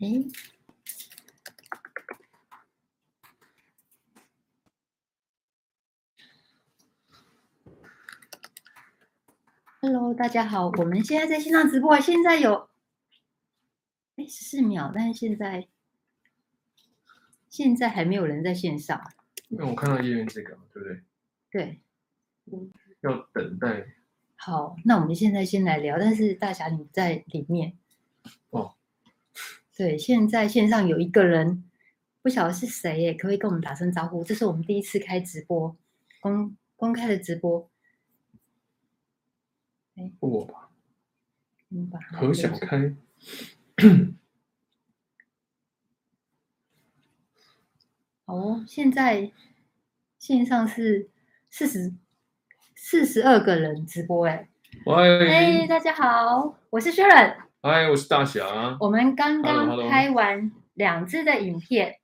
诶，Hello，大家好，我们现在在线上直播，现在有哎十四秒，但是现在现在还没有人在线上。因为我看到页面这个，对不对？对，要等待。好，那我们现在先来聊，但是大侠你在里面。哦。对，现在线上有一个人，不晓得是谁耶，可不可以跟我们打声招呼？这是我们第一次开直播，公公开的直播。哎，我吧。嗯吧。何小开。好哦，现在线上是四十四十二个人直播哎。喂，哎，大家好，我是 Sharon。嗨，我是大侠。我们刚刚拍完两支的影片，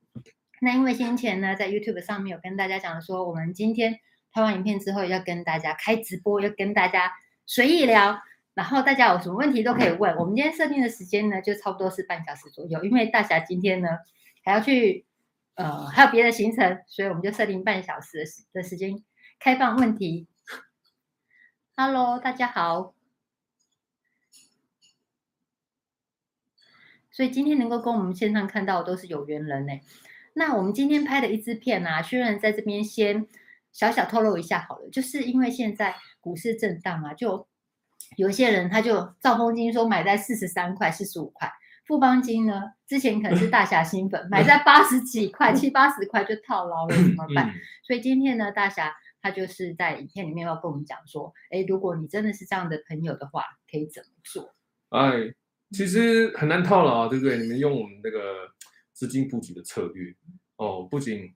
那因为先前呢，在 YouTube 上面有跟大家讲说，我们今天拍完影片之后要跟大家开直播，要跟大家随意聊，然后大家有什么问题都可以问。我们今天设定的时间呢，就差不多是半小时左右，因为大侠今天呢还要去。呃，还有别的行程，所以我们就设定半小时的时的时间开放问题。Hello，大家好。所以今天能够跟我们线上看到的都是有缘人呢。那我们今天拍的一支片啊，确认在这边先小小透露一下好了，就是因为现在股市震荡啊，就有一些人他就兆丰金说买在四十三块、四十五块。富邦金呢？之前可能是大侠新粉，买在八十几块、七八十块就套牢了，怎么办？所以今天呢，大侠他就是在影片里面要跟我们讲说，哎，如果你真的是这样的朋友的话，可以怎么做？哎，其实很难套牢，对不对？你们用我们那个资金布局的策略哦，不仅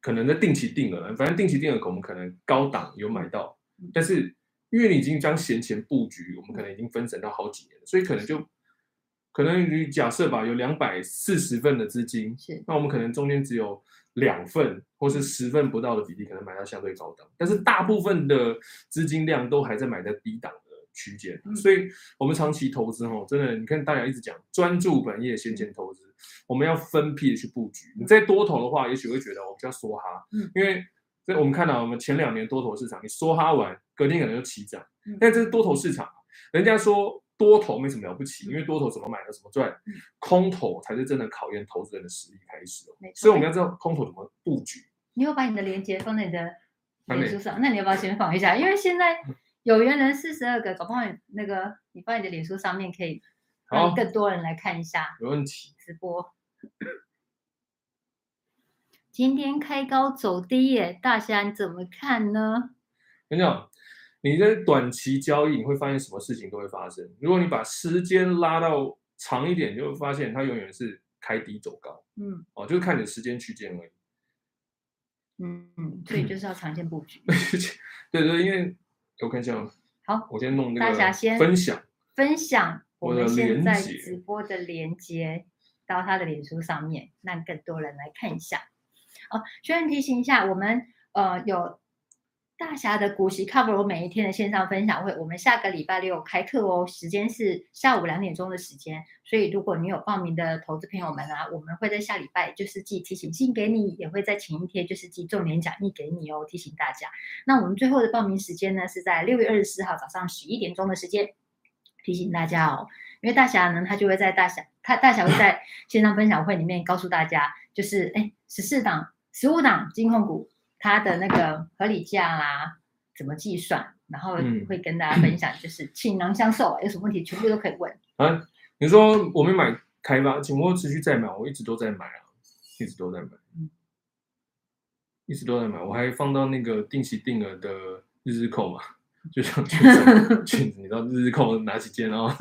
可能在定期定额，反正定期定额我们可能高档有买到，但是因为你已经将闲钱布局，我们可能已经分成到好几年了，所以可能就。可能你假设吧，有两百四十份的资金，是那我们可能中间只有两份或是十份不到的比例，可能买到相对高档，但是大部分的资金量都还在买在低档的区间，嗯、所以我们长期投资哦，真的，你看大家一直讲专注本业，先钱投资，我们要分批的去布局。你在多头的话，也许会觉得我比较梭哈，嗯，因为在我们看到我们前两年多头市场，你梭哈完，隔天可能就起涨，但这是多头市场，人家说。多头没什么了不起，因为多头怎么买的怎么赚，空头才是真的考验投资人的实力开始哦。所以我们要知道空头怎么布局。你要把你的链接放在你的脸书上，那你要不要先放一下？因为现在有缘人四十二个，搞不好那个你放你的脸书上面可以让更多人来看一下。没问题。直播。今天开高走低耶，大侠你怎么看呢？跟你讲。你在短期交易，你会发现什么事情都会发生。如果你把时间拉到长一点，就会发现它永远是开低走高。嗯，哦，就是看你的时间区间而已。嗯嗯，所以就是要长线布局。对 对，因为我看一下。好，我先弄那个。大家先分享分享我们现在直播的连接到他的脸书上面，让更多人来看一下。哦，学员提醒一下，我们呃有。大侠的股息 cover 我每一天的线上分享会，我们下个礼拜六开课哦，时间是下午两点钟的时间。所以如果你有报名的投资朋友们啊，我们会在下礼拜就是寄提醒信给你，也会在前一天就是寄重点讲义给你哦，提醒大家。那我们最后的报名时间呢是在六月二十四号早上十一点钟的时间，提醒大家哦，因为大侠呢他就会在大侠他大侠会在线上分享会里面告诉大家，就是哎十四档十五档金控股。它的那个合理价啦，怎么计算？然后会跟大家分享，就是 倾囊相授，有什么问题全部都可以问。啊，你说我没买开发，请问持续在买，我一直都在买啊，一直都在买，嗯，一直都在买，我还放到那个定期定额的日日扣嘛，就像裙子，裙子，你知道日日扣哪几件然后，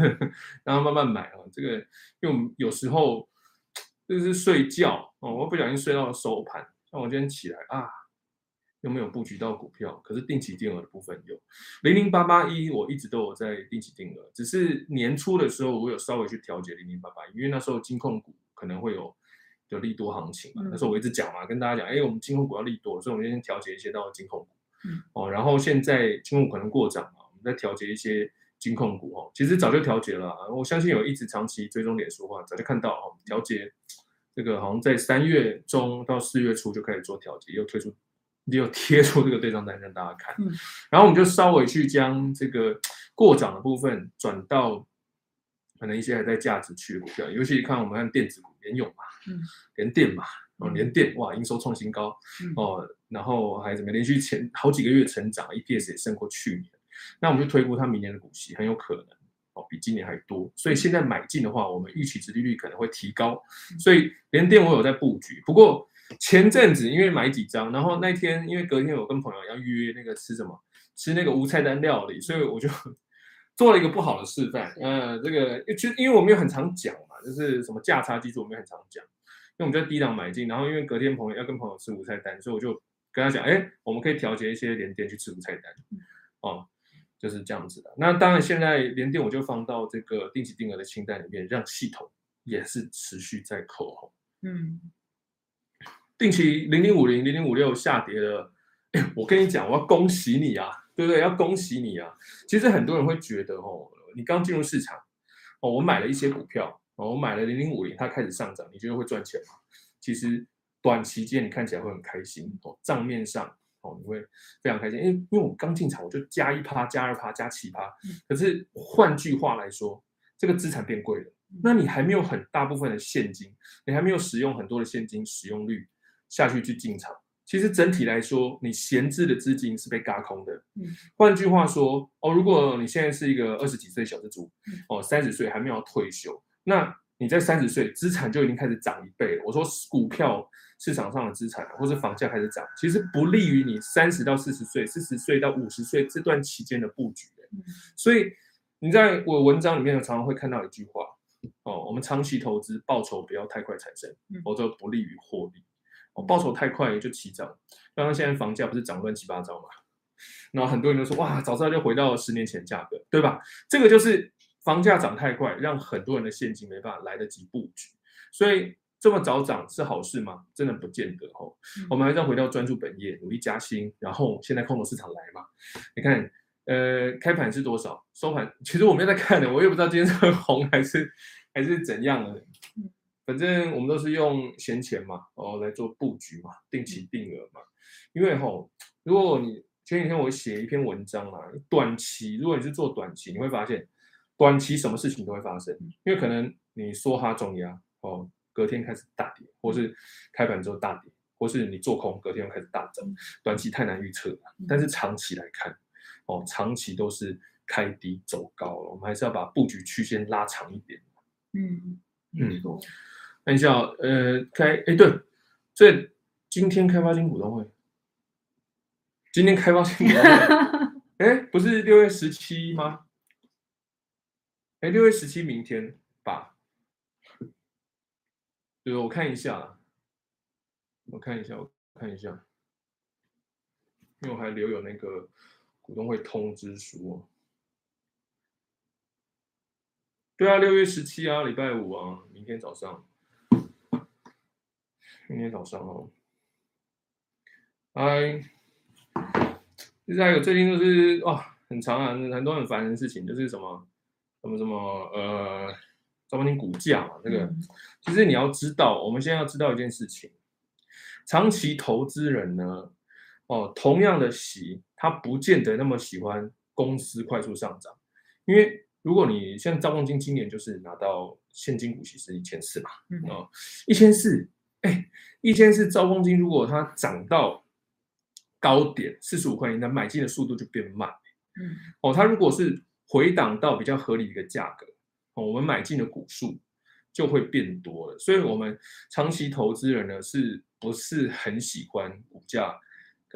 然后慢慢买啊，这个因为我们有时候就是睡觉哦，我不小心睡到了收盘，像我今天起来啊。有没有布局到股票？可是定期定额的部分有零零八八一，我一直都有在定期定额，只是年初的时候我有稍微去调节零零八八一，因为那时候金控股可能会有有利多行情嘛。嗯、那时候我一直讲嘛，跟大家讲，哎，我们金控股要利多，所以我们先调节一些到金控股。嗯、哦，然后现在金控股可能过涨嘛，我们再调节一些金控股哦，其实早就调节了，我相信有一直长期追踪脸书的话，早就看到哦，调节这个好像在三月中到四月初就开始做调节，又推出又贴出这个对账单让大家看，嗯，然后我们就稍微去将这个过涨的部分转到可能一些还在价值区的股票，尤其看我们看电子股联咏嘛，嗯，联电嘛。哦，联电哇，营收创新高哦，然后还怎么连续前好几个月成长，EPS 也胜过去年。那我们就推估它明年的股息很有可能哦，比今年还多。所以现在买进的话，我们预期殖利率可能会提高。所以联电我有在布局，不过前阵子因为买几张，然后那天因为隔天我跟朋友要预约那个吃什么，吃那个无菜单料理，所以我就 做了一个不好的示范。呃，这个就因为我没有很常讲嘛，就是什么价差技术我没有很常讲。因为我们在低档买进，然后因为隔天朋友要跟朋友吃无菜单，所以我就跟他讲，哎，我们可以调节一些联店去吃无菜单，哦，就是这样子的。那当然，现在联电我就放到这个定期定额的清单里面，让系统也是持续在扣红。嗯，定期零零五零零零五六下跌了，哎，我跟你讲，我要恭喜你啊，对不对？要恭喜你啊！其实很多人会觉得，哦，你刚进入市场，哦，我买了一些股票。哦，我买了零零五零，它开始上涨，你觉得会赚钱吗？其实短期间你看起来会很开心哦，账面上哦你会非常开心，因为因为我刚进场我就加一趴、加二趴、加七趴，可是换句话来说，这个资产变贵了，那你还没有很大部分的现金，你还没有使用很多的现金使用率下去去进场，其实整体来说，你闲置的资金是被嘎空的。换句话说，哦，如果你现在是一个二十几岁小资族，哦，三十岁还没有退休。那你在三十岁，资产就已经开始涨一倍了。我说股票市场上的资产，或是房价开始涨，其实不利于你三十到四十岁、四十岁到五十岁这段期间的布局。所以你在我文章里面常常会看到一句话：哦，我们长期投资报酬不要太快产生，否则不利于获利。哦，报酬太快也就起涨。刚刚现在房价不是涨乱七八糟嘛？然后很多人都说哇，早知道就回到十年前价格，对吧？这个就是。房价涨太快，让很多人的现金没办法来得及布局，所以这么早涨是好事吗？真的不见得哦。嗯、我们还是要回到专注本业，努力加薪，然后现在空头市场来嘛？你看，呃，开盘是多少？收盘其实我没有在看的，我也不知道今天是红还是还是怎样的。反正我们都是用闲钱嘛，哦来做布局嘛，定期定额嘛。因为吼，如果你前几天我写一篇文章啊，短期如果你是做短期，你会发现。短期什么事情都会发生，因为可能你梭哈重压哦，隔天开始大跌，或是开盘之后大跌，或是你做空，隔天又开始大涨。短期太难预测了，但是长期来看，哦，长期都是开低走高了。我们还是要把布局区间拉长一点。嗯嗯，看一下，呃，开，哎，对，所以今天开发金股东会，今天开发金股东会，哎，不是六月十七吗？哎，六月十七，明天吧。对，我看一下，我看一下，我看一下，因为我还留有那个股东会通知书。对啊，六月十七啊，礼拜五啊，明天早上，明天早上哦。哎，现在有最近就是哇、哦，很长啊，很多很烦的事情，就是什么。什么什么呃，招商股价嘛，这个其实你要知道，我们现在要知道一件事情，长期投资人呢，哦，同样的喜，他不见得那么喜欢公司快速上涨，因为如果你像兆丰金今年就是拿到现金股息是一千四嘛，哦，一千四，哎，一千四兆丰金如果它涨到高点四十五块钱，那买进的速度就变慢，嗯，哦，它如果是回档到比较合理的一个价格，我们买进的股数就会变多了。所以，我们长期投资人呢，是不是很喜欢股价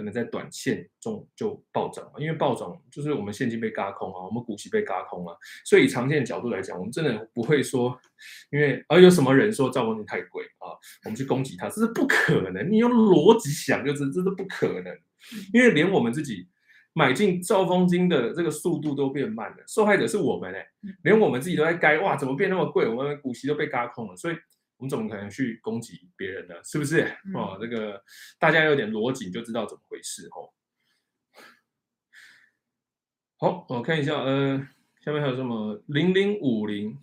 可能在短线中就暴涨嘛？因为暴涨就是我们现金被嘎空啊，我们股息被嘎空啊。所以，长线的角度来讲，我们真的不会说，因为而有什么人说兆丰金太贵啊，我们去攻击它，这是不可能。你用逻辑想，就是这是不可能，因为连我们自己。买进兆丰金的这个速度都变慢了，受害者是我们哎，连我们自己都在该哇，怎么变那么贵？我们股息都被嘎空了，所以我们怎么可能去攻击别人呢？是不是？哦，这个大家有点逻辑就知道怎么回事哦。好，我看一下，呃，下面还有什么零零五零？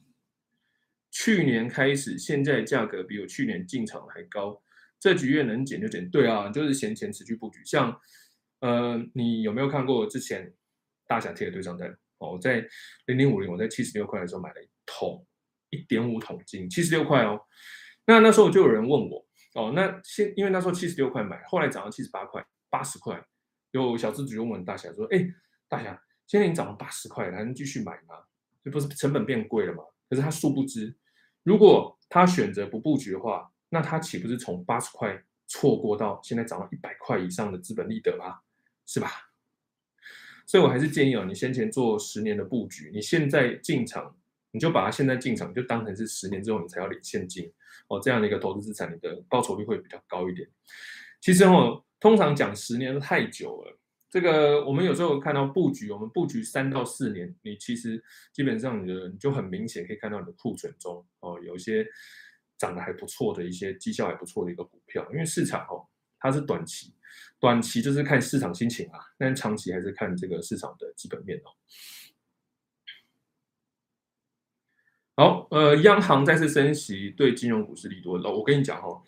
去年开始，现在价格比我去年进场还高，这几月能减就减。对啊，就是闲钱持续布局。像，呃，你有没有看过之前大侠贴的对账单？哦，我在零零五零，我在七十六块的时候买了一桶一点五桶金，七十六块哦。那那时候就有人问我，哦，那现因为那时候七十六块买，后来涨到七十八块、八十块，有小资主问大侠说：“哎，大侠，现在你涨到八十块，还能继续买吗？这不是成本变贵了吗？”可是他殊不知，如果他选择不布局的话，那他岂不是从八十块错过到现在涨到一百块以上的资本利得吗？是吧？所以我还是建议哦，你先前做十年的布局，你现在进场，你就把它现在进场就当成是十年之后你才要领现金哦，这样的一个投资资产，你的报酬率会比较高一点。其实哦，通常讲十年都太久了。这个我们有时候看到布局，我们布局三到四年，你其实基本上你的你就很明显可以看到你的库存中哦，有一些涨得还不错的一些绩效还不错的一个股票，因为市场哦它是短期，短期就是看市场心情啊，但长期还是看这个市场的基本面哦。好，呃，央行再次升息对金融股是利多的，我跟你讲哦，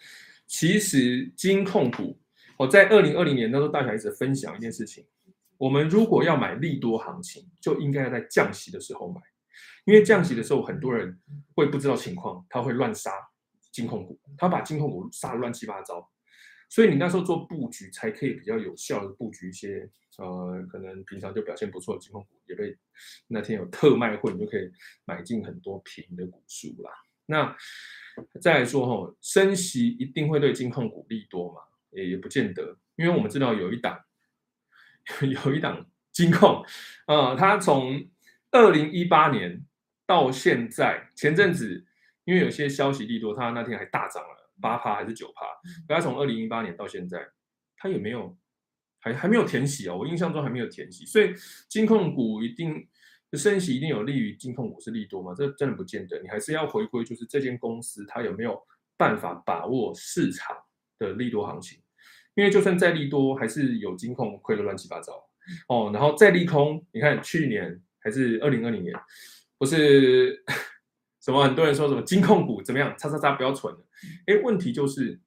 其实金控股。我在二零二零年那时候，大侠一直分享一件事情：我们如果要买利多行情，就应该要在降息的时候买，因为降息的时候很多人会不知道情况，他会乱杀金控股，他把金控股杀的乱七八糟，所以你那时候做布局才可以比较有效的布局一些呃，可能平常就表现不错的金控股，也被那天有特卖会，你就可以买进很多便宜的股数啦。那再来说哈，升息一定会对金控股利多嘛？也也不见得，因为我们知道有一档，有一档金控，呃，它从二零一八年到现在，前阵子因为有些消息利多，它那天还大涨了八趴还是九趴，它从二零一八年到现在，它也没有，还还没有填息哦，我印象中还没有填息，所以金控股一定升息一定有利于金控股是利多吗？这真的不见得，你还是要回归，就是这间公司它有没有办法把握市场。的利多行情，因为就算再利多，还是有金控亏得乱七八糟哦。然后再利空，你看去年还是二零二零年，不是 什么很多人说什么金控股怎么样，叉叉叉不要存了。哎，问题就是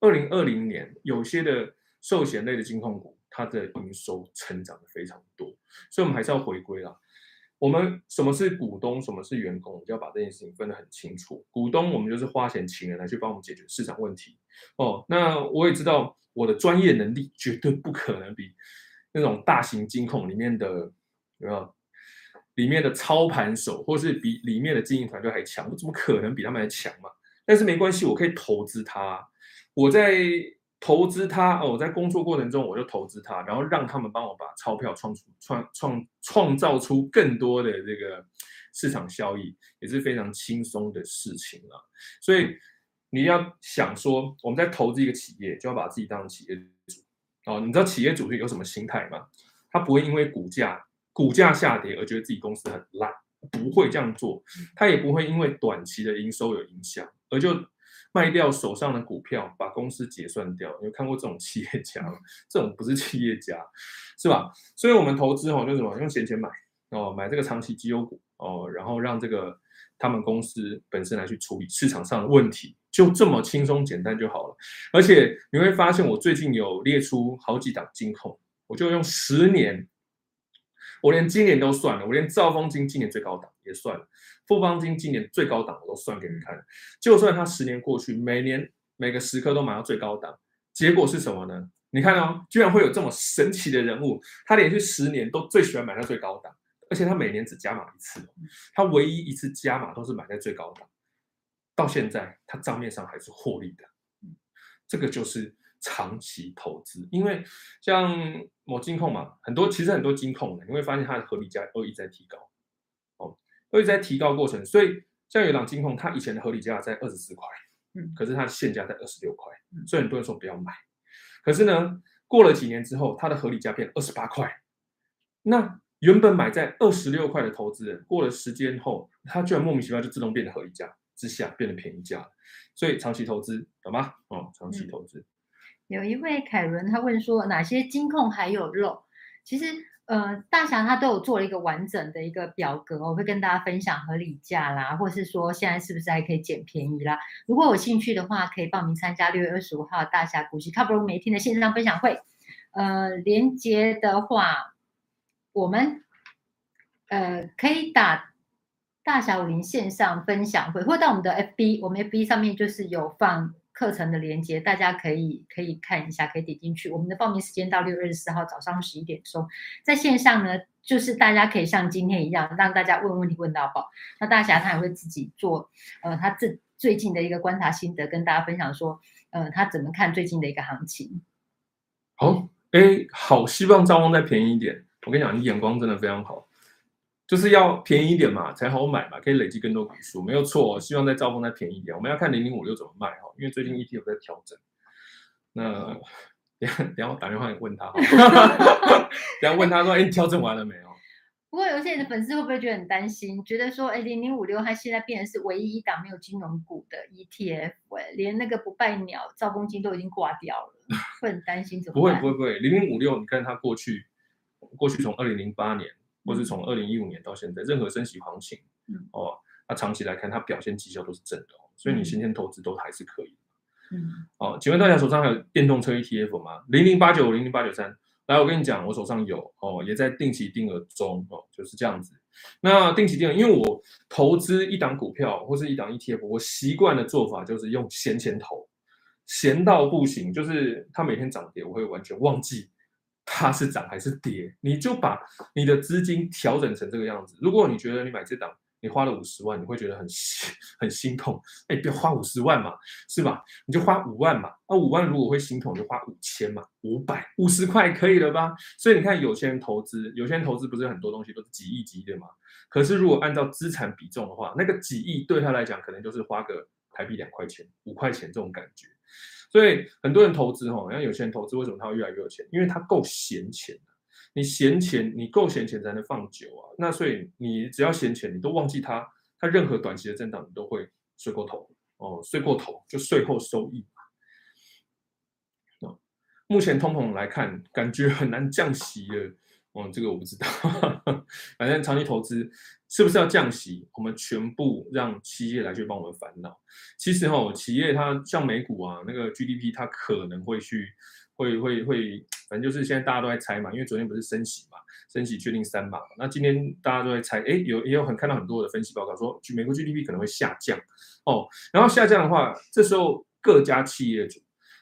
二零二零年有些的寿险类的金控股，它的营收成长的非常多，所以我们还是要回归啦。我们什么是股东，什么是员工，我们就要把这件事情分得很清楚。股东，我们就是花钱请人来去帮我们解决市场问题。哦，那我也知道我的专业能力绝对不可能比那种大型金控里面的有没有里面的操盘手，或是比里面的经营团队还强，我怎么可能比他们还强嘛？但是没关系，我可以投资他，我在。投资他哦，我在工作过程中我就投资他，然后让他们帮我把钞票创出创创创造出更多的这个市场效益，也是非常轻松的事情了。所以你要想说，我们在投资一个企业，就要把自己当成企业主哦。你知道企业主是有什么心态吗？他不会因为股价股价下跌而觉得自己公司很烂，不会这样做。他也不会因为短期的营收有影响而就。卖掉手上的股票，把公司结算掉。有看过这种企业家吗？这种不是企业家，是吧？所以，我们投资哦，就什么，用闲钱买哦，买这个长期绩优股哦，然后让这个他们公司本身来去处理市场上的问题，就这么轻松简单就好了。而且你会发现，我最近有列出好几档金控，我就用十年。我连今年都算了，我连兆丰金今年最高档也算了，富邦金今年最高档我都算给你看。就算它十年过去，每年每个时刻都买到最高档，结果是什么呢？你看哦，居然会有这么神奇的人物，他连续十年都最喜欢买到最高档，而且他每年只加码一次，他唯一一次加码都是买在最高档，到现在他账面上还是获利的，这个就是。长期投资，因为像某金控嘛，很多其实很多金控的，你会发现它的合理价都一直在提高，哦，都一直在提高过程。所以像有档金控，它以前的合理价在二十四块，嗯，可是它的现价在二十六块，所以很多人说不要买。可是呢，过了几年之后，它的合理价变二十八块，那原本买在二十六块的投资人，过了时间后，他居然莫名其妙就自动变得合理价之下变得便宜价，所以长期投资懂吗？哦，长期投资。有一位凯伦，他问说哪些金控还有漏？其实，呃，大侠他都有做了一个完整的一个表格，我会跟大家分享合理价啦，或是说现在是不是还可以捡便宜啦。如果有兴趣的话，可以报名参加六月二十五号大侠股息卡布隆每天的线上分享会。呃，连接的话，我们呃可以打大侠武林线上分享会，或到我们的 FB，我们 FB 上面就是有放。课程的连接，大家可以可以看一下，可以点进去。我们的报名时间到六月二十四号早上十一点钟，在线上呢，就是大家可以像今天一样，让大家问问题问到爆。那大侠他也会自己做，呃，他这最近的一个观察心得，跟大家分享说，呃，他怎么看最近的一个行情。好，哎，好，希望张望再便宜一点。我跟你讲，你眼光真的非常好。就是要便宜一点嘛，才好买嘛，可以累积更多股数，没有错。希望在兆丰再便宜一点，我们要看零零五六怎么卖哈，因为最近 ETF 有在调整。那等下等下我打电话问他，等下问他说，哎，调整完了没有？不过有些人的粉丝会不会觉得很担心，觉得说，哎，零零五六它现在变成是唯一一档没有金融股的 ETF，哎，连那个不败鸟兆丰金都已经挂掉了，会很担心怎么办？不会不会不会，零零五六，你看它过去过去从二零零八年。或是从二零一五年到现在，任何升息行情，嗯、哦，那长期来看，它表现绩效都是正的，所以你先前投资都还是可以。嗯，哦，请问大家手上还有电动车 ETF 吗？零零八九零零八九三，来，我跟你讲，我手上有，哦，也在定期定额中，哦，就是这样子。那定期定额，因为我投资一档股票或是一档 ETF，我习惯的做法就是用闲钱投，闲到不行，就是它每天涨跌，我会完全忘记。它是涨还是跌？你就把你的资金调整成这个样子。如果你觉得你买这档，你花了五十万，你会觉得很心很心痛。哎，不要花五十万嘛，是吧？你就花五万嘛。那、五万如果会心痛，就花五千嘛，五百五十块可以了吧？所以你看，有些人投资，有些人投资不是很多东西都是几亿几亿的嘛？可是如果按照资产比重的话，那个几亿对他来讲，可能就是花个台币两块钱、五块钱这种感觉。所以很多人投资哈，像有些人投资，为什么他会越来越有钱？因为他够闲钱。你闲钱，你够闲钱才能放久啊。那所以你只要闲钱，你都忘记它，它任何短期的震荡，你都会睡过头哦，睡过头就税后收益嘛。目前通膨来看，感觉很难降息了。哦，这个我不知道，反正长期投资是不是要降息，我们全部让企业来去帮我们烦恼。其实哈、哦，企业它像美股啊，那个 GDP 它可能会去，会会会，反正就是现在大家都在猜嘛，因为昨天不是升息嘛，升息确定三码，那今天大家都在猜，哎，有也有很看到很多的分析报告说，美国 GDP 可能会下降哦，然后下降的话，这时候各家企业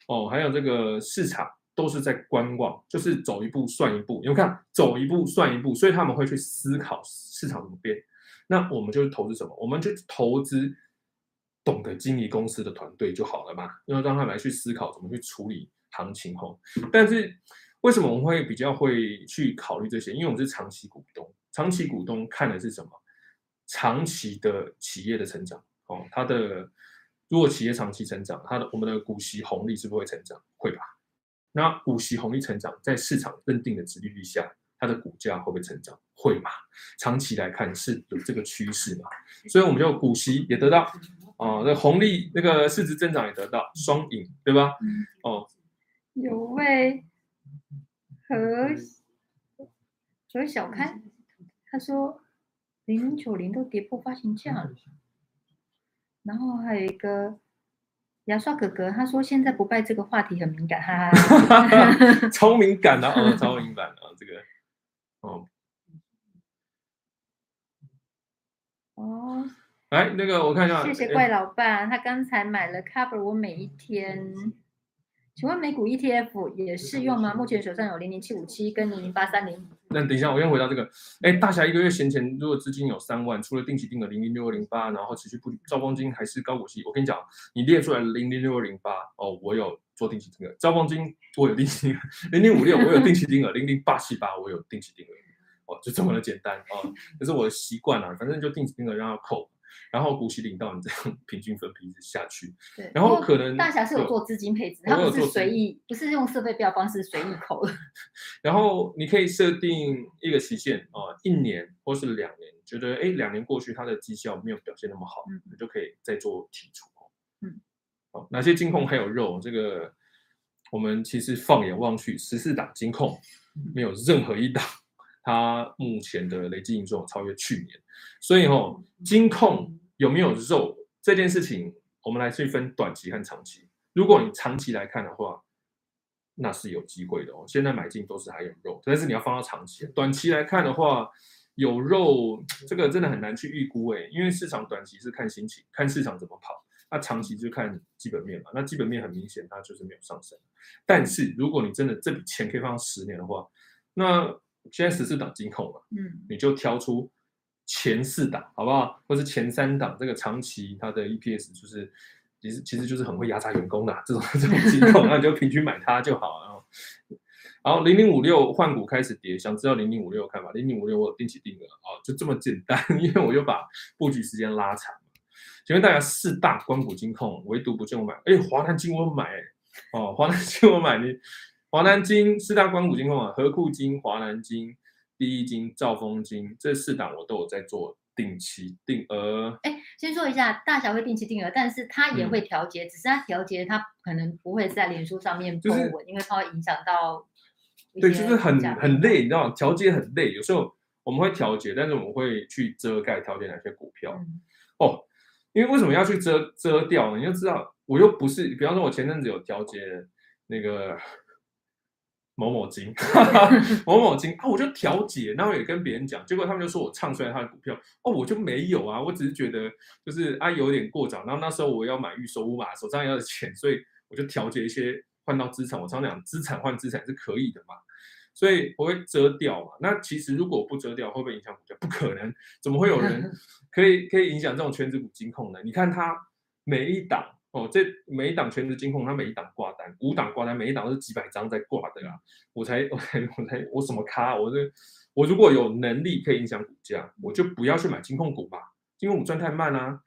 哦，还有这个市场。都是在观望，就是走一步算一步。你们看，走一步算一步，所以他们会去思考市场怎么变。那我们就投资什么？我们就投资懂得经营公司的团队就好了嘛。要让他们来去思考怎么去处理行情吼。但是为什么我们会比较会去考虑这些？因为我们是长期股东，长期股东看的是什么？长期的企业的成长哦。它的如果企业长期成长，它的我们的股息红利是不是会成长？会吧。那股息红利成长，在市场认定的殖利率下，它的股价会不会成长？会嘛？长期来看是有这个趋势嘛？所以我们就股息也得到，哦、呃，那红利那个市值增长也得到双赢，对吧？哦，有位何何小开，他说零零九零都跌破发行价了，然后还有一个。牙刷哥哥他说：“现在不拜这个话题很敏感，哈哈 超敏感的哦，超敏感的 这个，哦，哦，哎那个我看一下，谢谢怪老爸，他刚才买了 cover 我每一天。”请问美股 ETF 也适用吗？目前手上有零零七五七跟零零八三零。那等一下，我先回答这个。哎，大侠一个月闲钱，如果资金有三万，除了定期定额零零六二零八，然后持续不招光金还是高股息，我跟你讲，你列出来零零六二零八哦，我有做定期定额，招光金我有定期定额，零零五六我有定期定额，零零八七八我有定期定额，哦，就这么的简单哦，这是我的习惯啊，反正就定期定额让它扣。然后股息领到你这样 平均分配下去，对。然后可能大侠是有做资金配置，他不是随意，不是用设备标方式随意扣的。然后你可以设定一个期限啊，一年或是两年，觉得哎两年过去它的绩效没有表现那么好，嗯、你就可以再做提出。嗯，好，哪些金控还有肉？这个我们其实放眼望去，十四档金控没有任何一档它目前的累计营收超越去年，所以吼，金控有没有肉这件事情，我们来去分短期和长期。如果你长期来看的话，那是有机会的哦。现在买进都是还有肉，但是你要放到长期。短期来看的话，有肉这个真的很难去预估诶，因为市场短期是看心情，看市场怎么跑。那长期就看基本面嘛，那基本面很明显，它就是没有上升。但是如果你真的这笔钱可以放十年的话，那现在十四档金控嘛，嗯，你就挑出前四档好不好？或是前三档，这个长期它的 EPS 就是其实其实就是很会压榨员工的这种这种金控，那你就平均买它就好了。然后零零五六换股开始跌，想知道零零五六看法？零零五六我有定期定额啊，就这么简单，因为我就把布局时间拉长。请问大家四大关股金控，唯独不见我买。哎，华南金我买，哦，华南金我买。你华南金四大光谷金控啊，和库金、华南金、第一金、兆丰金这四档我都有在做定期定额。哎，先说一下，大小会定期定额，但是它也会调节，嗯、只是它调节它可能不会在脸书上面就是、因为它会影响到。对，就是很很累，你知道吗？调节很累，有时候我们会调节，但是我们会去遮盖调节哪些股票。嗯、哦。因为为什么要去遮遮掉呢？你就知道，我又不是，比方说，我前阵子有调节那个 某某金，某某金啊，我就调解，然后也跟别人讲，结果他们就说我唱衰他的股票，哦，我就没有啊，我只是觉得就是啊有点过早，然后那时候我要买预售屋嘛，手上要的钱，所以我就调节一些换到资产，我常常讲资产换资产是可以的嘛。所以我会遮掉嘛？那其实如果不遮掉，会不会影响股价？不可能，怎么会有人 可以可以影响这种全职股金控呢？你看它每一档哦，这每一档权值金控，它每一档挂单，五档挂单，每一档都是几百张在挂的啊！我才我才我才我什么咖？我这我如果有能力可以影响股价，我就不要去买金控股吧。金控股赚太慢啊，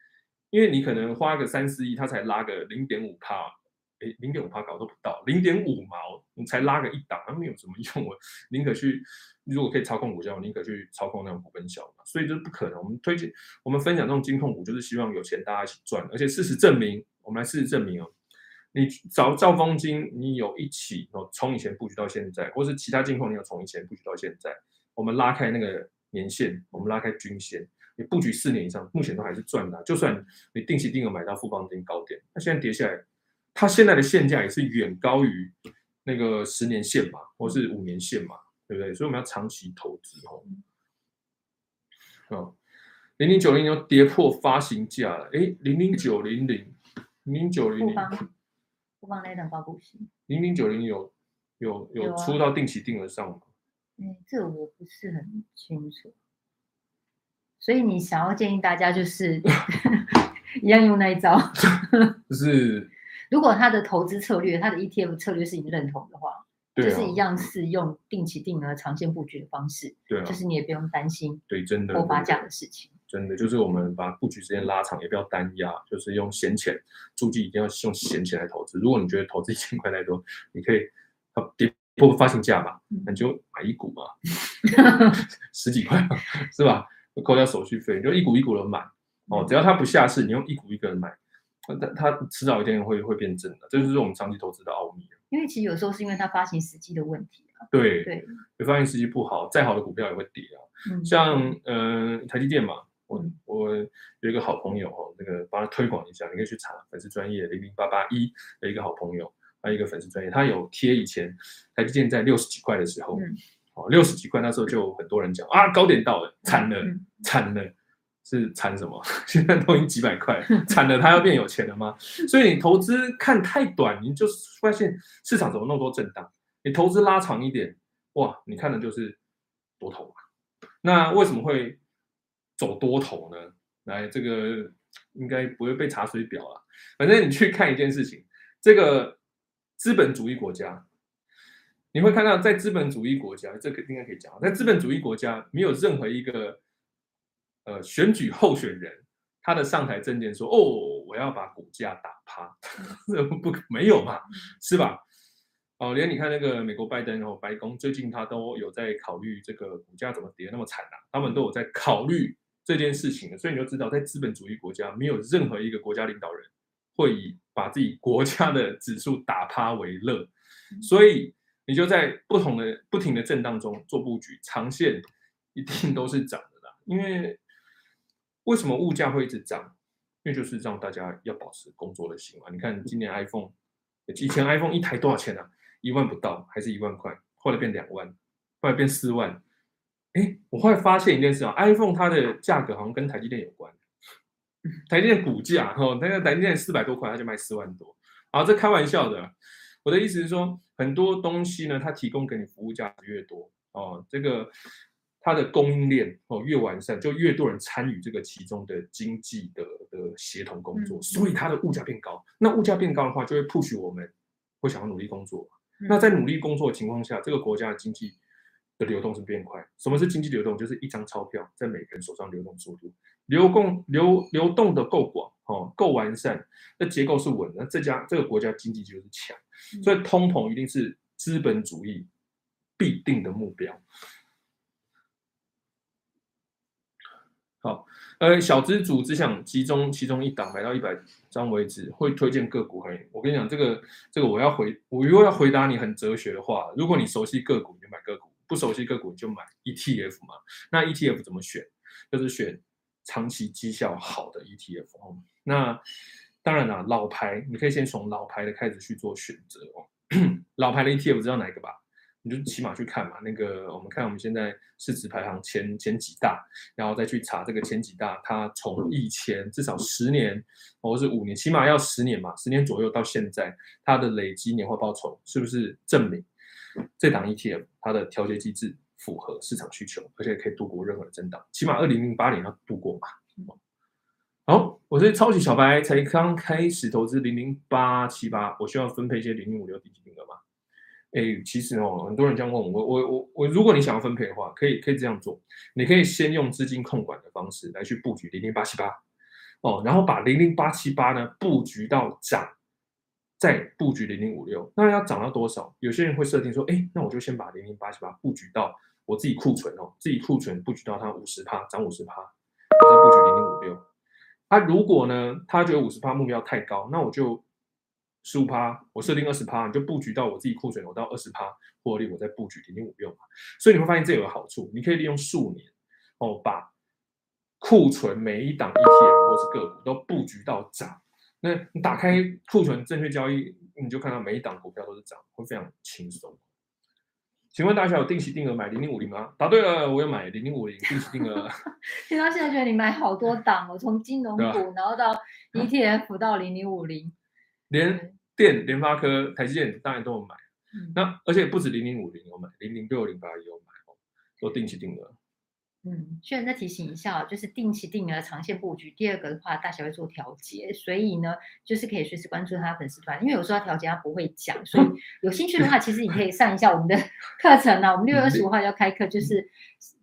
因为你可能花个三四亿，它才拉个零点五帕。哎，零点五帕搞都不到，零点五毛，你才拉个一档，那没有什么用啊！宁可去，如果可以操控股价，我宁可去操控那种股本小嘛。所以这不可能。我们推荐，我们分享这种金控股，就是希望有钱大家一起赚。而且事实证明，我们来事实证明哦，你找兆丰金，你有一起哦，从以前布局到现在，或是其他金控，你有从以前布局到现在，我们拉开那个年限，我们拉开均线，你布局四年以上，目前都还是赚的。就算你定期定额买到富邦金高点，那现在跌下来。它现在的现价也是远高于那个十年线嘛，或是五年线嘛，对不对？所以我们要长期投资哦。哦，零零九零又跌破发行价了，哎，零零九零零零零九零零，富邦那档高股息，零零九零有有有出到定期定额上吗？嗯，这我不是很清楚。所以你想要建议大家就是 一样用那一招，就是。如果他的投资策略，他的 ETF 策略是你认同的话，对、啊，就是一样是用定期定额、长线布局的方式，对、啊，就是你也不用担心，对，真的破发价的事情，真的就是我们把布局时间拉长，也不要单压，就是用闲钱，注记一定要用闲钱来投资。如果你觉得投资一千块太多，你可以跌破发行价嘛，那你就买一股嘛，十几块是吧？扣掉手续费，你就一股一股的买哦，只要它不下市，你用一股一个人买。它它迟早一天会会变正的，这就是我们长期投资的奥秘。因为其实有时候是因为它发行时机的问题啊。对对，发行时机不好，再好的股票也会跌啊。嗯、像嗯、呃、台积电嘛，我我有一个好朋友哦，那个帮他推广一下，你可以去查粉丝专业零零八八一的一个好朋友，还有一个粉丝专业，他有贴以前台积电在六十几块的时候，嗯、哦六十几块那时候就很多人讲啊高点到了，惨了惨了。是惨什么？现在都已经几百块，惨了，他要变有钱了吗？所以你投资看太短，你就发现市场怎么那么多震荡？你投资拉长一点，哇，你看的就是多头啊。那为什么会走多头呢？来，这个应该不会被查水表了。反正你去看一件事情，这个资本主义国家，你会看到在资本主义国家，这个应该可以讲，在资本主义国家没有任何一个。呃，选举候选人他的上台政见说：“哦，我要把股价打趴，这 不没有嘛，是吧？哦，连你看那个美国拜登哦，白宫最近他都有在考虑这个股价怎么跌那么惨啊，他们都有在考虑这件事情，所以你就知道，在资本主义国家，没有任何一个国家领导人会以把自己国家的指数打趴为乐，所以你就在不同的不停的震荡中做布局，长线一定都是涨的啦。因为为什么物价会一直涨？因为就是让大家要保持工作的心嘛。你看今年 iPhone，以前 iPhone 一台多少钱啊？一万不到，还是一万块？后来变两万，后来变四万。哎，我后来发现一件事啊，iPhone 它的价格好像跟台积电有关。台积电股价哈，那个台积电四百多块，它就卖四万多。啊，这开玩笑的。我的意思是说，很多东西呢，它提供给你服务价值越多哦，这个它的供应链哦越完善，就越多人参与这个其中的经济的的协同工作，所以它的物价变高。那物价变高的话，就会 push 我们会想要努力工作。那在努力工作的情况下，这个国家的经济的流动是变快。什么是经济流动？就是一张钞票在每个人手上流动速度，流动流流动的够广哦，够完善，那结构是稳，那这家这个国家经济就是强。所以通膨一定是资本主义必定的目标。好，呃，小资主只想集中其中一档买到一百张为止，会推荐个股而已。我跟你讲，这个这个我要回，我如果要回答你很哲学的话，如果你熟悉个股，你就买个股；不熟悉个股，就买 ETF 嘛。那 ETF 怎么选？就是选长期绩效好的 ETF 哦。那当然啦，老牌你可以先从老牌的开始去做选择哦。老牌的 ETF 知道哪一个吧？你就起码去看嘛。那个我们看我们现在市值排行前前几大，然后再去查这个前几大，它从以前至少十年或是五年，起码要十年嘛，十年左右到现在，它的累积年化报酬是不是证明这档 ETF 它的调节机制符合市场需求，而且可以度过任何的震荡？起码二零零八年要度过嘛。好，我是超级小白，才刚开始投资零零八七八，我需要分配一些零零五六定期定额吗？哎，其实哦，很多人这样问我，我我我我，如果你想要分配的话，可以可以这样做，你可以先用资金控管的方式来去布局零零八七八，哦，然后把零零八七八呢布局到涨，再布局零零五六，那要涨到多少？有些人会设定说，哎，那我就先把零零八七八布局到我自己库存哦，自己库存布局到它五十趴，涨五十趴，我再布局零零五六。他、啊、如果呢，他觉得五十趴目标太高，那我就十五趴，我设定二十趴，你就布局到我自己库存，我到二十趴获利，我再布局零零五六嘛。所以你会发现这有个好处，你可以利用数年哦，把库存每一档 ETF 或是个股都布局到涨。那你打开库存证券交易，你就看到每一档股票都是涨，会非常轻松。请问大家有定期定额买零零五零吗？答对了，我有买零零五零定期定额。听到现在觉得你买好多 档哦，从金融股然后到 ETF 到零零五零，连电、联发科、台积电当然都有买。嗯、那而且不止零零五零有买，零零六零八也有买哦，都定期定额。嗯，虽然再提醒一下，就是定期定额长线布局。第二个的话，大侠会做调节，所以呢，就是可以随时关注他的粉丝团，因为有时候他调节他不会讲，所以有兴趣的话，其实你可以上一下我们的 课程啊。我们六月二十五号要开课，就是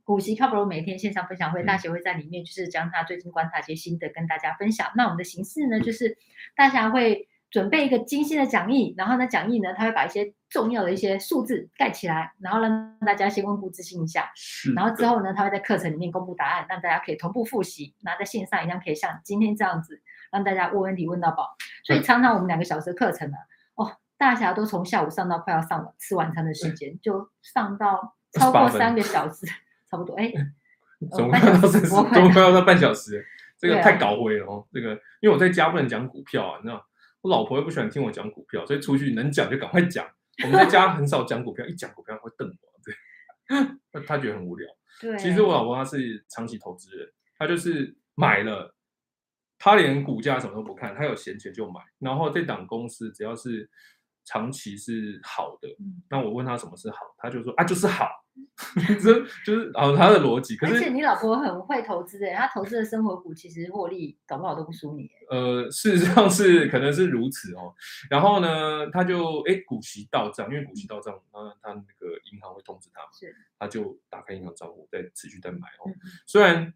股息靠谱儿每天线上分享会，大侠会在里面就是将他最近观察一些心得跟大家分享。那我们的形式呢，就是大侠会。准备一个精心的讲义，然后呢，讲义呢，他会把一些重要的一些数字盖起来，然后让大家先温故知新一下。然后之后呢，他会在课程里面公布答案，让大家可以同步复习。那在线上一样可以像今天这样子，让大家问问题问到饱。所以常常我们两个小时的课程呢、啊，哦，大侠都从下午上到快要上了吃晚餐的时间，就上到超过三个小时，差不多。哎，总共要总共要到半小时，这个太搞灰了哦。这个因为我在家不能讲股票啊，你知道。我老婆又不喜欢听我讲股票，所以出去能讲就赶快讲。我们在家很少讲股票，一讲股票会瞪我，对，他觉得很无聊。对，其实我老婆她是长期投资人，她就是买了，她连股价什么都不看，她有闲钱就买。然后这档公司只要是长期是好的，那我问她什么是好，她就说啊，就是好。这就是哦，他的逻辑。可是，而且你老婆很会投资的，她投资的生活股其实获利搞不好都不输你。呃，事实上是可能是如此哦。然后呢，他就哎股息到账，因为股息到账，他他那个银行会通知他嘛，是，他就打开银行账户，再持续再买哦。嗯、虽然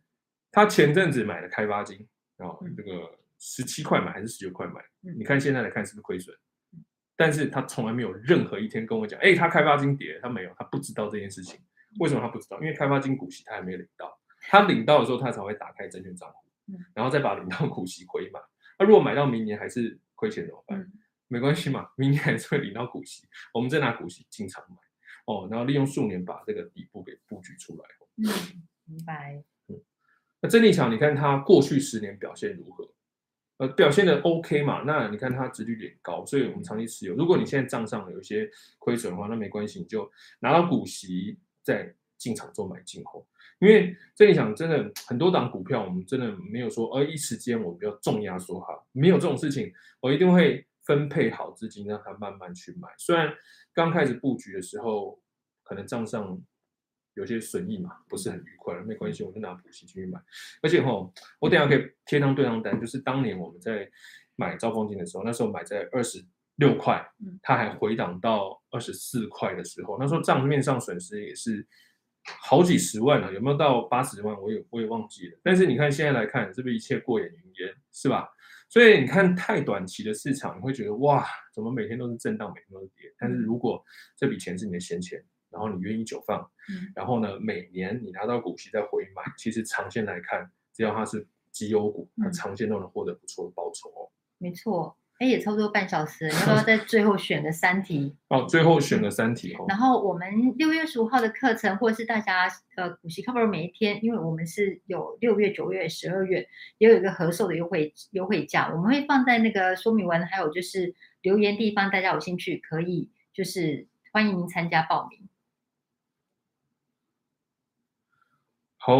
他前阵子买了开发金，然后，这个十七块买还是十九块买？嗯、你看现在来看是不是亏损？但是他从来没有任何一天跟我讲，哎，他开发金跌，他没有，他不知道这件事情。为什么他不知道？因为开发金股息他还没领到，他领到的时候他才会打开证券账户，然后再把领到股息回买。那如果买到明年还是亏钱怎么办？没关系嘛，明年还是会领到股息，我们再拿股息进场买哦，然后利用数年把这个底部给布局出来。嗯，明白。嗯，那曾立强，你看他过去十年表现如何？呃，表现的 OK 嘛？那你看它殖利率高，所以我们长期持有。如果你现在账上有一些亏损的话，那没关系，你就拿到股息再进场做买进后。因为这里想真的很多档股票，我们真的没有说，呃，一时间我比较重压缩哈，没有这种事情，我一定会分配好资金，让它慢慢去买。虽然刚开始布局的时候，可能账上。有些损益嘛，不是很愉快，没关系，我就拿补息进去买。而且吼，我等下可以贴张对账单，就是当年我们在买兆丰金的时候，那时候买在二十六块，它还回档到二十四块的时候，那时候账面上损失也是好几十万了，有没有到八十万？我也我也忘记了。但是你看现在来看，是不是一切过眼云烟，是吧？所以你看太短期的市场，你会觉得哇，怎么每天都是震荡，每天都是跌？但是如果这笔钱是你的闲钱。然后你愿意久放，嗯，然后呢，每年你拿到股息再回买，其实长线来看，只要它是绩优股，它长线都能获得不错的报酬哦。没错，哎，也差不多半小时，你要不要在最后选个三题？哦，最后选个三题哦。然后我们六月十五号的课程，或者是大家呃股息 cover 每一天，因为我们是有六月、九月、十二月也有一个合售的优惠优惠价，我们会放在那个说明文，还有就是留言地方，大家有兴趣可以就是欢迎您参加报名。好，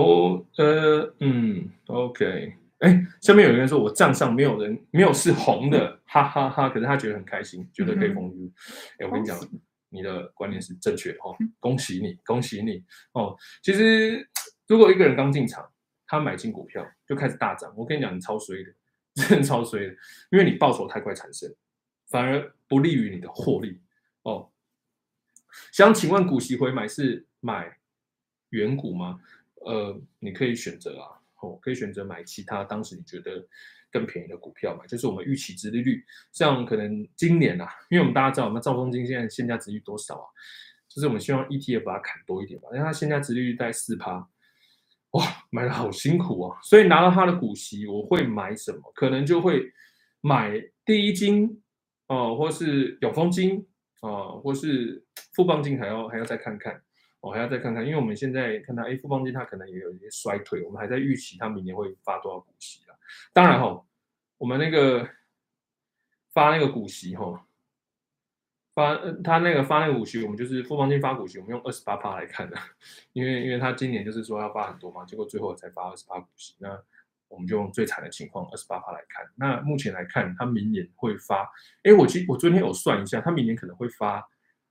呃，嗯，OK，哎，下面有人说，我账上没有人，没有是红的，哈哈哈，哈。可是他觉得很开心，觉得可以封 U。哎、嗯，我跟你讲，你的观念是正确哦，恭喜你，恭喜你哦。其实，如果一个人刚进场，他买进股票就开始大涨，我跟你讲，你超衰的，真的超衰的，因为你报酬太快产生，反而不利于你的获利哦。想请问，股息回买是买远股吗？呃，你可以选择啊，哦，可以选择买其他当时你觉得更便宜的股票嘛，就是我们预期殖利率，像可能今年啊，因为我们大家知道，我们兆丰金现在现价殖利率多少啊？就是我们希望 ETF 把它砍多一点吧，因为它现价殖利率在四趴，哇，买的好辛苦啊，所以拿到它的股息，我会买什么？可能就会买第一金哦、呃，或是永丰金啊、呃，或是富邦金，还要还要再看看。我还要再看看，因为我们现在看到，哎，富邦金它可能也有一些衰退，我们还在预期它明年会发多少股息啊？当然哈，我们那个发那个股息哈，发他那个发那个股息，我们就是富邦金发股息，我们用二十八趴来看的，因为因为他今年就是说要发很多嘛，结果最后才发二十八股息，那我们就用最惨的情况二十八趴来看。那目前来看，他明年会发，哎，我其实我昨天有算一下，他明年可能会发。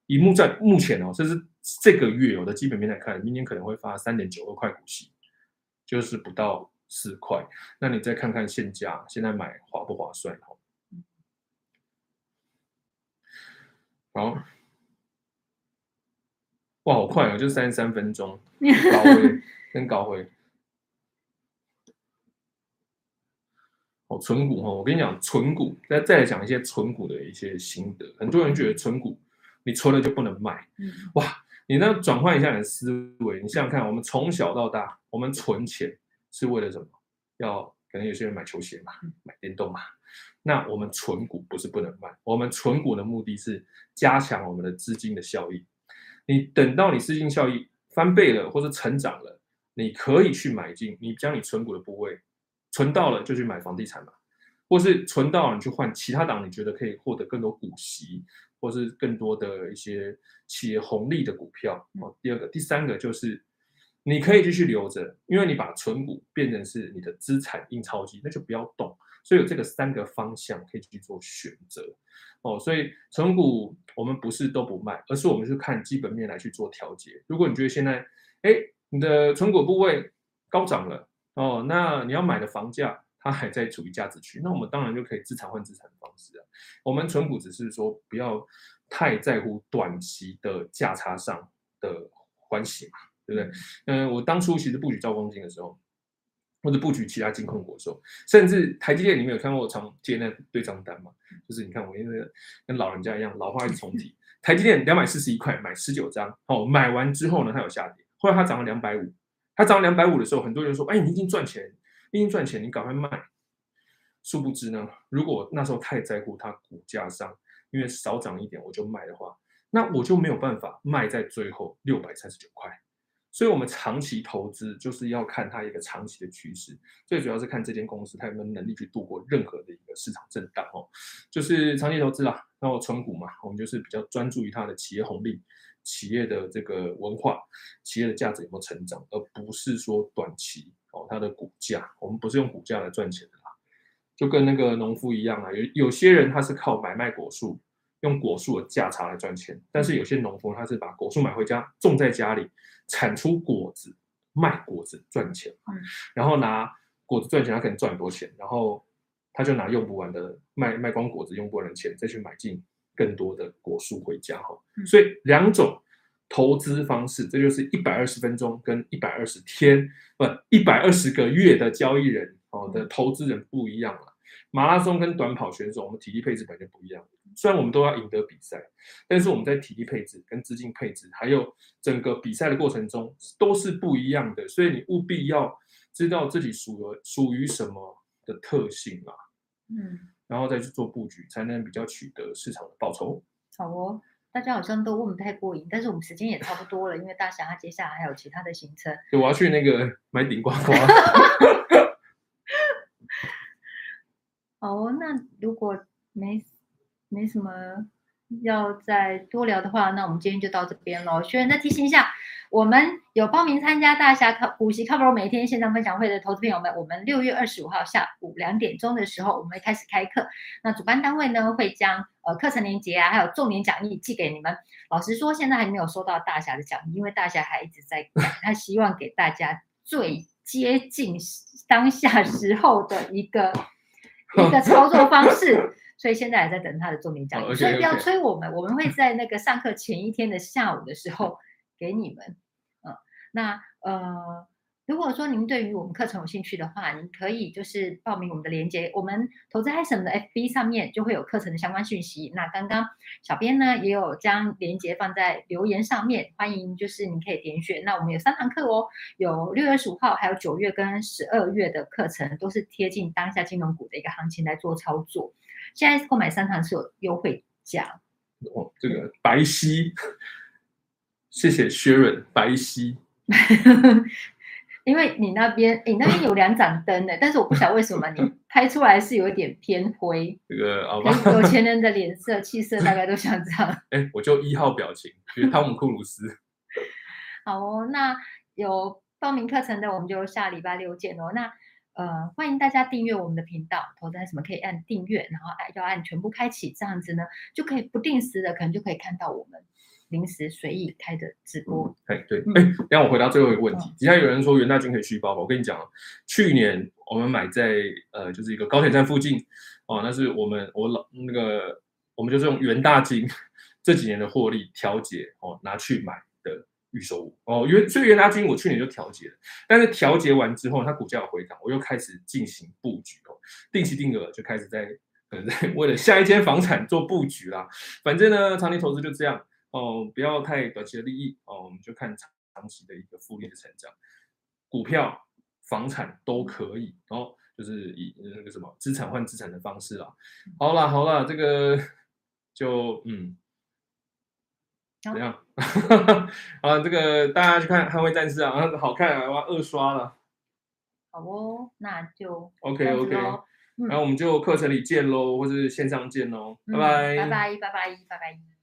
以目在目前哦，这是这个月我的基本面来看，明年可能会发三点九二块股息，就是不到四块。那你再看看现价，现在买划不划算？哦，好，哇，好快哦，就三十三分钟，高辉跟高辉，哦，存股哈，我跟你讲，存股，再再来讲一些存股的一些心得。很多人觉得存股。你存了就不能卖，哇！你那转换一下你的思维，你想想看，我们从小到大，我们存钱是为了什么？要可能有些人买球鞋嘛，买电动嘛。那我们存股不是不能卖，我们存股的目的是加强我们的资金的效益。你等到你资金效益翻倍了或者成长了，你可以去买进，你将你存股的部位存到了就去买房地产嘛，或是存到了你去换其他档，你觉得可以获得更多股息。或是更多的一些企业红利的股票哦。第二个、第三个就是你可以继续留着，因为你把存股变成是你的资产印钞机，那就不要动。所以有这个三个方向可以去做选择哦。所以存股我们不是都不卖，而是我们是看基本面来去做调节。如果你觉得现在哎你的存股部位高涨了哦，那你要买的房价。它还在处于价值区，那我们当然就可以资产换资产的方式啊。我们存股只是说不要太在乎短期的价差上的关系嘛，对不对？嗯，我当初其实布局兆丰金的时候，或者布局其他金控股的时候，甚至台积电，你们有看过我常接那对账单吗？就是你看我因为跟老人家一样，老话一直重提。台积电两百四十一块买十九张，哦，买完之后呢，它有下跌，后来它涨了两百五，它涨了两百五的时候，很多人说，哎，你已经赚钱。因赚钱，你赶快卖。殊不知呢，如果那时候太在乎它股价上因为少涨一点我就卖的话，那我就没有办法卖在最后六百三十九块。所以，我们长期投资就是要看它一个长期的趋势，最主要是看这间公司它有没有能力去度过任何的一个市场震荡哦。就是长期投资啦，然后存股嘛，我们就是比较专注于它的企业红利、企业的这个文化、企业的价值有没有成长，而不是说短期哦它的股价。我们不是用股价来赚钱的啦，就跟那个农夫一样啊，有有些人他是靠买卖果树，用果树的价差来赚钱，但是有些农夫他是把果树买回家种在家里。产出果子，卖果子赚钱，然后拿果子赚钱，他可能赚很多钱，然后他就拿用不完的卖卖光果子用不完的钱，再去买进更多的果树回家哈。所以两种投资方式，这就是一百二十分钟跟一百二十天，不一百二十个月的交易人哦的投资人不一样了。马拉松跟短跑选手，我们体力配置本来就不一样。虽然我们都要赢得比赛，但是我们在体力配置、跟资金配置，还有整个比赛的过程中，都是不一样的。所以你务必要知道自己属于属于什么的特性啊，嗯，然后再去做布局，才能比较取得市场的报酬。好哦，大家好像都问不太过瘾，但是我们时间也差不多了，因为大侠他接下来还有其他的行程。对，我要去那个买顶呱呱。哦，那如果没没什么要再多聊的话，那我们今天就到这边喽。学员再提醒一下，我们有报名参加大侠考股息靠谱每天线上分享会的投资朋友们，我们六月二十五号下午两点钟的时候，我们会开始开课。那主办单位呢，会将呃课程链接啊，还有重点讲义寄给你们。老实说，现在还没有收到大侠的讲义，因为大侠还一直在改，他希望给大家最接近当下时候的一个。一个操作方式，所以现在还在等他的重点讲义，oh, okay, okay. 所以不要催我们，我们会在那个上课前一天的下午的时候给你们。嗯，那呃。如果说您对于我们课程有兴趣的话，您可以就是报名我们的链接，我们投资嗨什么的 FB 上面就会有课程的相关讯息。那刚刚小编呢也有将链接放在留言上面，欢迎就是你可以点选。那我们有三堂课哦，有六月十五号，还有九月跟十二月的课程，都是贴近当下金融股的一个行情来做操作。现在购买三堂是有优惠价。哦，这个白皙，谢谢 Sharon 白皙。因为你那边，你那边有两盏灯的，但是我不晓得为什么你 拍出来是有一点偏灰。这个好吧，有钱人的脸色、气色大概都像这样。哎，我就一号表情，就是汤姆·库鲁斯。好哦，那有报名课程的，我们就下礼拜六见哦。那呃，欢迎大家订阅我们的频道，投资什么可以按订阅，然后按要按全部开启，这样子呢就可以不定时的可能就可以看到我们。临时随意开的直播，哎、嗯、对，哎、嗯，让我回答最后一个问题。底下有人说元大金可以续抱，我跟你讲，去年我们买在呃，就是一个高铁站附近哦，那是我们我老那个我们就是用元大金这几年的获利调节哦，拿去买的预售物哦，元所以元大金我去年就调节了，但是调节完之后，它股价有回档，我又开始进行布局哦，定期定额就开始在可能在 为了下一间房产做布局啦。反正呢，长期投资就这样。哦，不要太短期的利益哦，我们就看长期的一个复利的成长，股票、房产都可以哦，就是以那个什么资产换资产的方式啦。好了好了，这个就嗯，怎样？啊，这个大家去看《捍卫战士》啊，好看啊，我要二刷了。好哦，那就 OK OK，然后我们就课程里见喽，或是线上见喽，拜拜。拜拜拜拜拜拜。